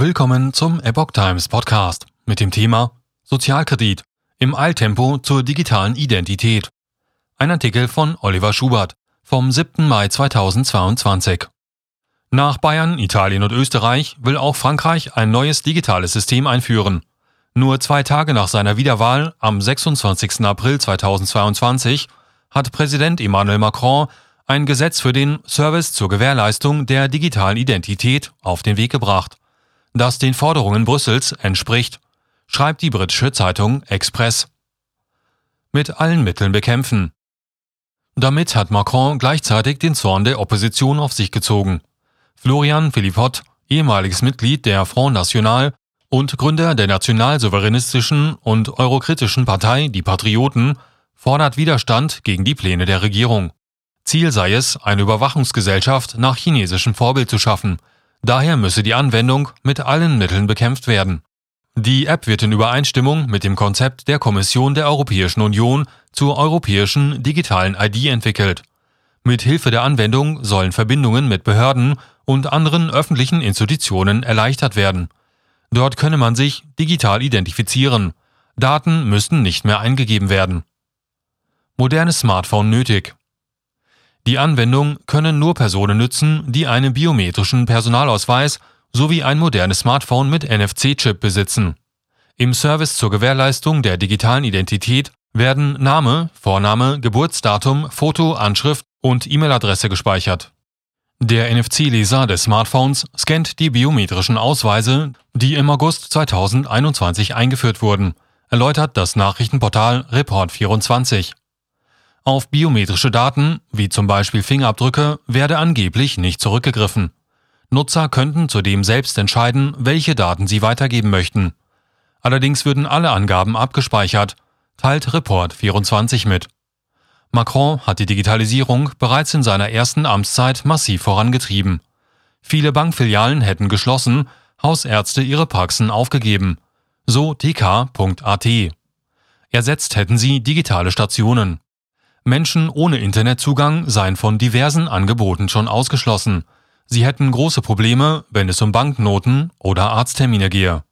Willkommen zum Epoch Times Podcast mit dem Thema Sozialkredit im Eiltempo zur digitalen Identität. Ein Artikel von Oliver Schubert vom 7. Mai 2022. Nach Bayern, Italien und Österreich will auch Frankreich ein neues digitales System einführen. Nur zwei Tage nach seiner Wiederwahl am 26. April 2022 hat Präsident Emmanuel Macron ein Gesetz für den Service zur Gewährleistung der digitalen Identität auf den Weg gebracht das den Forderungen Brüssels entspricht, schreibt die britische Zeitung Express. Mit allen Mitteln bekämpfen. Damit hat Macron gleichzeitig den Zorn der Opposition auf sich gezogen. Florian Philippot, ehemaliges Mitglied der Front National und Gründer der nationalsouveränistischen und eurokritischen Partei Die Patrioten, fordert Widerstand gegen die Pläne der Regierung. Ziel sei es, eine Überwachungsgesellschaft nach chinesischem Vorbild zu schaffen, Daher müsse die Anwendung mit allen Mitteln bekämpft werden. Die App wird in Übereinstimmung mit dem Konzept der Kommission der Europäischen Union zur europäischen digitalen ID entwickelt. Mit Hilfe der Anwendung sollen Verbindungen mit Behörden und anderen öffentlichen Institutionen erleichtert werden. Dort könne man sich digital identifizieren. Daten müssten nicht mehr eingegeben werden. Modernes Smartphone nötig. Die Anwendung können nur Personen nützen, die einen biometrischen Personalausweis sowie ein modernes Smartphone mit NFC-Chip besitzen. Im Service zur Gewährleistung der digitalen Identität werden Name, Vorname, Geburtsdatum, Foto, Anschrift und E-Mail-Adresse gespeichert. Der NFC-Leser des Smartphones scannt die biometrischen Ausweise, die im August 2021 eingeführt wurden, erläutert das Nachrichtenportal Report24. Auf biometrische Daten, wie zum Beispiel Fingerabdrücke, werde angeblich nicht zurückgegriffen. Nutzer könnten zudem selbst entscheiden, welche Daten sie weitergeben möchten. Allerdings würden alle Angaben abgespeichert, teilt Report 24 mit. Macron hat die Digitalisierung bereits in seiner ersten Amtszeit massiv vorangetrieben. Viele Bankfilialen hätten geschlossen, Hausärzte ihre Praxen aufgegeben. So tk.at. Ersetzt hätten sie digitale Stationen. Menschen ohne Internetzugang seien von diversen Angeboten schon ausgeschlossen. Sie hätten große Probleme, wenn es um Banknoten oder Arzttermine gehe.